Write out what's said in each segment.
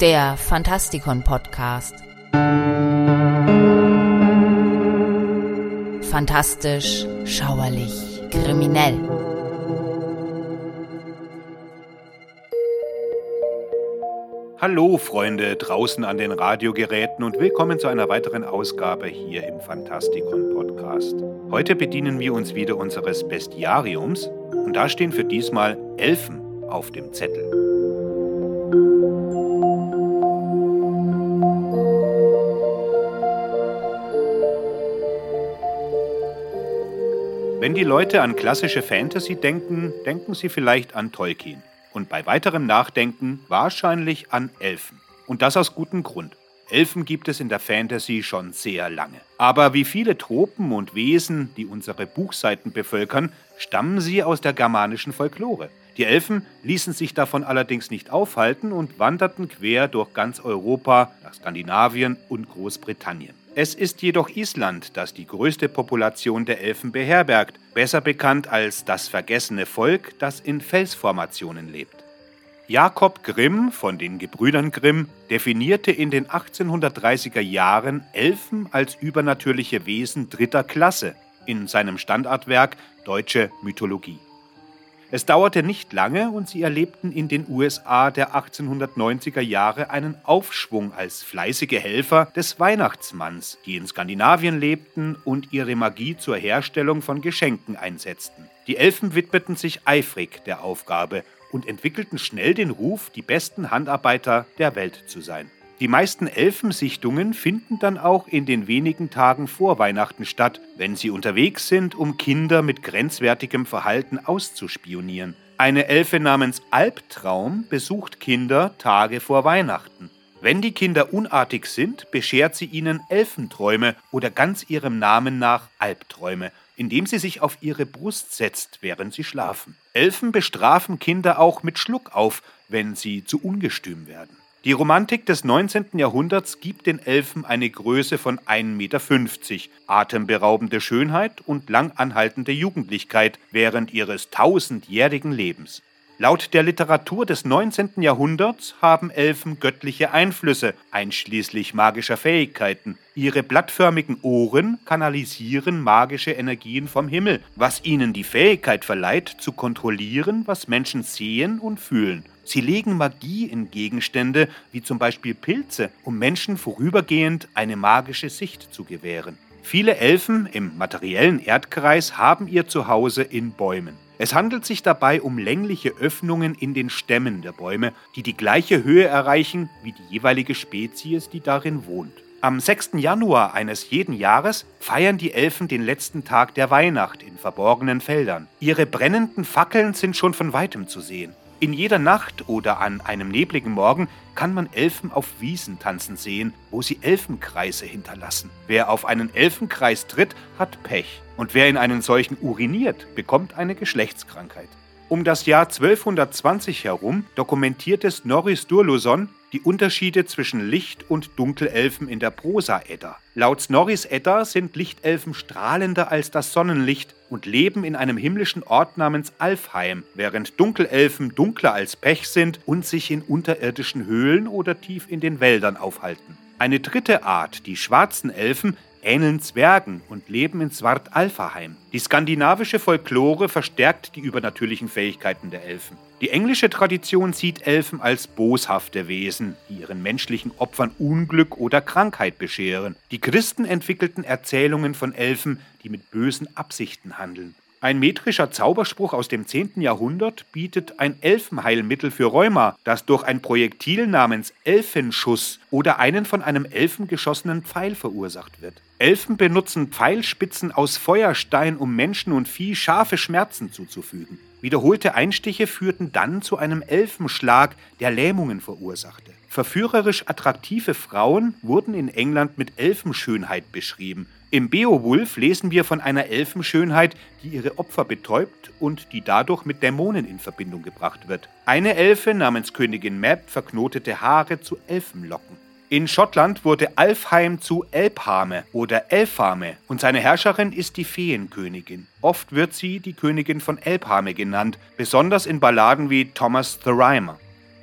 der Fantastikon Podcast. Fantastisch, schauerlich, kriminell. Hallo Freunde draußen an den Radiogeräten und willkommen zu einer weiteren Ausgabe hier im Fantastikon Podcast. Heute bedienen wir uns wieder unseres Bestiariums und da stehen für diesmal Elfen auf dem Zettel. Wenn die Leute an klassische Fantasy denken, denken sie vielleicht an Tolkien. Und bei weiterem Nachdenken wahrscheinlich an Elfen. Und das aus gutem Grund. Elfen gibt es in der Fantasy schon sehr lange. Aber wie viele Tropen und Wesen, die unsere Buchseiten bevölkern, stammen sie aus der germanischen Folklore. Die Elfen ließen sich davon allerdings nicht aufhalten und wanderten quer durch ganz Europa nach Skandinavien und Großbritannien. Es ist jedoch Island, das die größte Population der Elfen beherbergt, besser bekannt als das vergessene Volk, das in Felsformationen lebt. Jakob Grimm von den Gebrüdern Grimm definierte in den 1830er Jahren Elfen als übernatürliche Wesen dritter Klasse in seinem Standardwerk Deutsche Mythologie. Es dauerte nicht lange und sie erlebten in den USA der 1890er Jahre einen Aufschwung als fleißige Helfer des Weihnachtsmanns, die in Skandinavien lebten und ihre Magie zur Herstellung von Geschenken einsetzten. Die Elfen widmeten sich eifrig der Aufgabe und entwickelten schnell den Ruf, die besten Handarbeiter der Welt zu sein. Die meisten Elfensichtungen finden dann auch in den wenigen Tagen vor Weihnachten statt, wenn sie unterwegs sind, um Kinder mit grenzwertigem Verhalten auszuspionieren. Eine Elfe namens Albtraum besucht Kinder Tage vor Weihnachten. Wenn die Kinder unartig sind, beschert sie ihnen Elfenträume oder ganz ihrem Namen nach Albträume, indem sie sich auf ihre Brust setzt, während sie schlafen. Elfen bestrafen Kinder auch mit Schluck auf, wenn sie zu ungestüm werden. Die Romantik des 19. Jahrhunderts gibt den Elfen eine Größe von 1,50 Meter, atemberaubende Schönheit und lang anhaltende Jugendlichkeit während ihres tausendjährigen Lebens. Laut der Literatur des 19. Jahrhunderts haben Elfen göttliche Einflüsse, einschließlich magischer Fähigkeiten. Ihre blattförmigen Ohren kanalisieren magische Energien vom Himmel, was ihnen die Fähigkeit verleiht, zu kontrollieren, was Menschen sehen und fühlen. Sie legen Magie in Gegenstände, wie zum Beispiel Pilze, um Menschen vorübergehend eine magische Sicht zu gewähren. Viele Elfen im materiellen Erdkreis haben ihr Zuhause in Bäumen. Es handelt sich dabei um längliche Öffnungen in den Stämmen der Bäume, die die gleiche Höhe erreichen wie die jeweilige Spezies, die darin wohnt. Am 6. Januar eines jeden Jahres feiern die Elfen den letzten Tag der Weihnacht in verborgenen Feldern. Ihre brennenden Fackeln sind schon von weitem zu sehen. In jeder Nacht oder an einem nebligen Morgen kann man Elfen auf Wiesen tanzen sehen, wo sie Elfenkreise hinterlassen. Wer auf einen Elfenkreis tritt, hat Pech. Und wer in einen solchen uriniert, bekommt eine Geschlechtskrankheit. Um das Jahr 1220 herum dokumentierte Snorri Sturluson die Unterschiede zwischen Licht- und Dunkelelfen in der Prosa-Edda. Laut Snorris Edda sind Lichtelfen strahlender als das Sonnenlicht und leben in einem himmlischen Ort namens Alfheim, während Dunkelelfen dunkler als Pech sind und sich in unterirdischen Höhlen oder tief in den Wäldern aufhalten. Eine dritte Art, die schwarzen Elfen, ähneln Zwergen und leben in Swart-Alphaheim. Die skandinavische Folklore verstärkt die übernatürlichen Fähigkeiten der Elfen. Die englische Tradition sieht Elfen als boshafte Wesen, die ihren menschlichen Opfern Unglück oder Krankheit bescheren. Die Christen entwickelten Erzählungen von Elfen, die mit bösen Absichten handeln. Ein metrischer Zauberspruch aus dem 10. Jahrhundert bietet ein Elfenheilmittel für Rheuma, das durch ein Projektil namens Elfenschuss oder einen von einem Elfen geschossenen Pfeil verursacht wird. Elfen benutzen Pfeilspitzen aus Feuerstein, um Menschen und Vieh scharfe Schmerzen zuzufügen. Wiederholte Einstiche führten dann zu einem Elfenschlag, der Lähmungen verursachte. Verführerisch attraktive Frauen wurden in England mit Elfenschönheit beschrieben. Im Beowulf lesen wir von einer Elfenschönheit, die ihre Opfer betäubt und die dadurch mit Dämonen in Verbindung gebracht wird. Eine Elfe namens Königin Mab verknotete Haare zu Elfenlocken. In Schottland wurde Alfheim zu Elphame oder Elfame und seine Herrscherin ist die Feenkönigin. Oft wird sie die Königin von Elphame genannt, besonders in Balladen wie Thomas the Rhymer.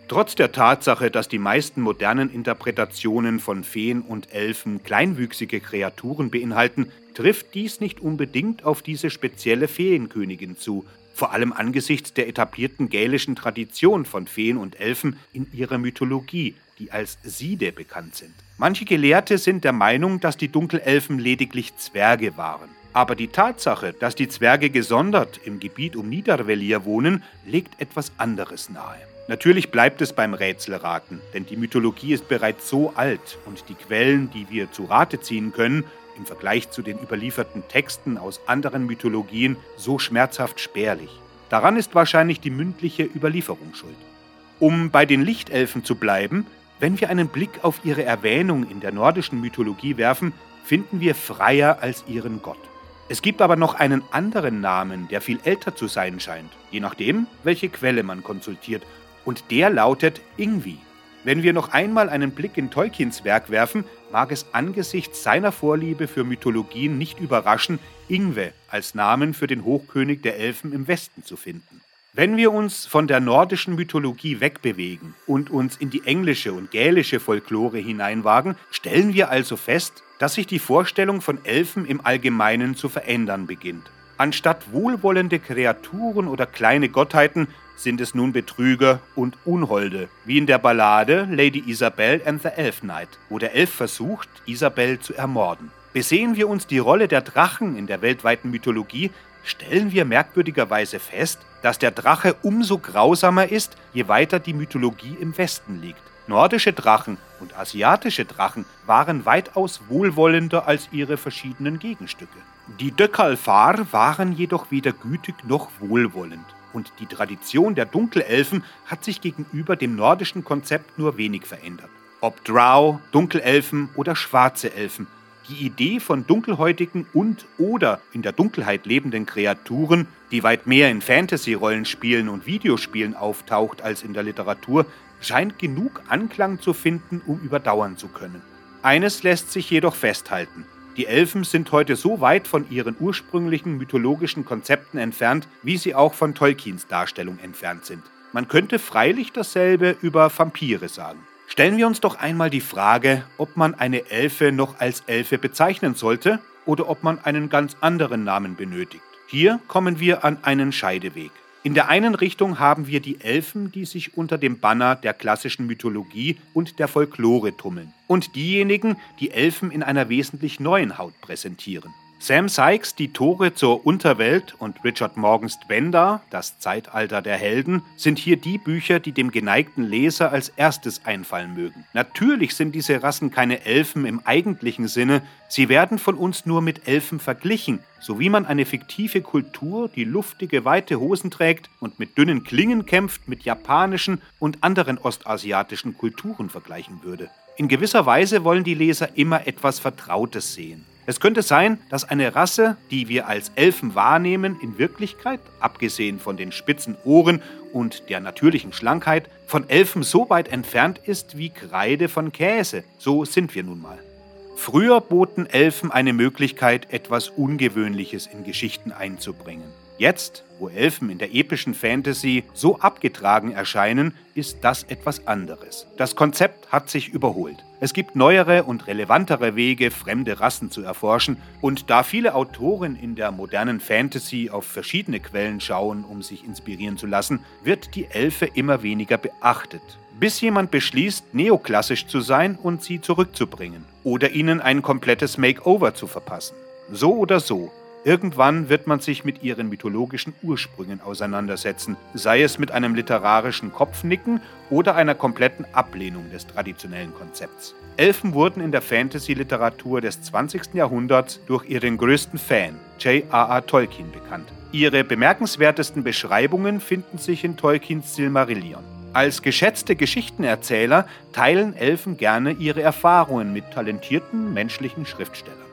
Trotz der Tatsache, dass die meisten modernen Interpretationen von Feen und Elfen kleinwüchsige Kreaturen beinhalten, trifft dies nicht unbedingt auf diese spezielle Feenkönigin zu, vor allem angesichts der etablierten gälischen Tradition von Feen und Elfen in ihrer Mythologie, die als Side bekannt sind. Manche Gelehrte sind der Meinung, dass die Dunkelelfen lediglich Zwerge waren. Aber die Tatsache, dass die Zwerge gesondert im Gebiet um Niedervellir wohnen, legt etwas anderes nahe. Natürlich bleibt es beim Rätselraten, denn die Mythologie ist bereits so alt und die Quellen, die wir zu Rate ziehen können, im Vergleich zu den überlieferten Texten aus anderen Mythologien so schmerzhaft spärlich. Daran ist wahrscheinlich die mündliche Überlieferung schuld. Um bei den Lichtelfen zu bleiben, wenn wir einen Blick auf ihre Erwähnung in der nordischen Mythologie werfen, finden wir Freier als ihren Gott. Es gibt aber noch einen anderen Namen, der viel älter zu sein scheint, je nachdem, welche Quelle man konsultiert und der lautet Ingvi. Wenn wir noch einmal einen Blick in Tolkiens Werk werfen, mag es angesichts seiner Vorliebe für Mythologien nicht überraschen, Ingwe als Namen für den Hochkönig der Elfen im Westen zu finden. Wenn wir uns von der nordischen Mythologie wegbewegen und uns in die englische und gälische Folklore hineinwagen, stellen wir also fest, dass sich die Vorstellung von Elfen im Allgemeinen zu verändern beginnt. Anstatt wohlwollende Kreaturen oder kleine Gottheiten sind es nun Betrüger und Unholde, wie in der Ballade Lady Isabel and the Elf Knight, wo der Elf versucht, Isabel zu ermorden. Besehen wir uns die Rolle der Drachen in der weltweiten Mythologie, stellen wir merkwürdigerweise fest, dass der Drache umso grausamer ist, je weiter die Mythologie im Westen liegt. Nordische Drachen und asiatische Drachen waren weitaus wohlwollender als ihre verschiedenen Gegenstücke. Die Döckalfar waren jedoch weder gütig noch wohlwollend und die Tradition der Dunkelelfen hat sich gegenüber dem nordischen Konzept nur wenig verändert. Ob Drow, Dunkelelfen oder schwarze Elfen, die Idee von dunkelhäutigen und oder in der Dunkelheit lebenden Kreaturen, die weit mehr in Fantasy-Rollenspielen und Videospielen auftaucht als in der Literatur, scheint genug Anklang zu finden, um überdauern zu können. Eines lässt sich jedoch festhalten. Die Elfen sind heute so weit von ihren ursprünglichen mythologischen Konzepten entfernt, wie sie auch von Tolkiens Darstellung entfernt sind. Man könnte freilich dasselbe über Vampire sagen. Stellen wir uns doch einmal die Frage, ob man eine Elfe noch als Elfe bezeichnen sollte oder ob man einen ganz anderen Namen benötigt. Hier kommen wir an einen Scheideweg. In der einen Richtung haben wir die Elfen, die sich unter dem Banner der klassischen Mythologie und der Folklore tummeln. Und diejenigen, die Elfen in einer wesentlich neuen Haut präsentieren. Sam Sykes Die Tore zur Unterwelt und Richard Morgans Dwenda, Das Zeitalter der Helden, sind hier die Bücher, die dem geneigten Leser als erstes einfallen mögen. Natürlich sind diese Rassen keine Elfen im eigentlichen Sinne, sie werden von uns nur mit Elfen verglichen, so wie man eine fiktive Kultur, die luftige, weite Hosen trägt und mit dünnen Klingen kämpft, mit japanischen und anderen ostasiatischen Kulturen vergleichen würde. In gewisser Weise wollen die Leser immer etwas Vertrautes sehen. Es könnte sein, dass eine Rasse, die wir als Elfen wahrnehmen, in Wirklichkeit, abgesehen von den spitzen Ohren und der natürlichen Schlankheit, von Elfen so weit entfernt ist wie Kreide von Käse. So sind wir nun mal. Früher boten Elfen eine Möglichkeit, etwas Ungewöhnliches in Geschichten einzubringen. Jetzt, wo Elfen in der epischen Fantasy so abgetragen erscheinen, ist das etwas anderes. Das Konzept hat sich überholt. Es gibt neuere und relevantere Wege, fremde Rassen zu erforschen, und da viele Autoren in der modernen Fantasy auf verschiedene Quellen schauen, um sich inspirieren zu lassen, wird die Elfe immer weniger beachtet. Bis jemand beschließt, neoklassisch zu sein und sie zurückzubringen oder ihnen ein komplettes Makeover zu verpassen. So oder so, Irgendwann wird man sich mit ihren mythologischen Ursprüngen auseinandersetzen, sei es mit einem literarischen Kopfnicken oder einer kompletten Ablehnung des traditionellen Konzepts. Elfen wurden in der Fantasy-Literatur des 20. Jahrhunderts durch ihren größten Fan, J.R.R. Tolkien, bekannt. Ihre bemerkenswertesten Beschreibungen finden sich in Tolkiens Silmarillion. Als geschätzte Geschichtenerzähler teilen Elfen gerne ihre Erfahrungen mit talentierten menschlichen Schriftstellern.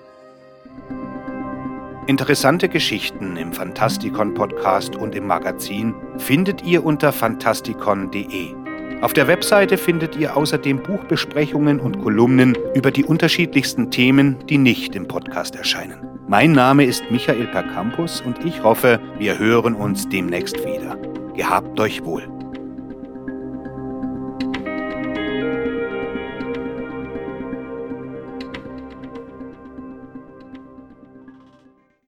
Interessante Geschichten im Fantastikon Podcast und im Magazin findet ihr unter fantastikon.de. Auf der Webseite findet ihr außerdem Buchbesprechungen und Kolumnen über die unterschiedlichsten Themen, die nicht im Podcast erscheinen. Mein Name ist Michael Percampus und ich hoffe, wir hören uns demnächst wieder. Gehabt euch wohl.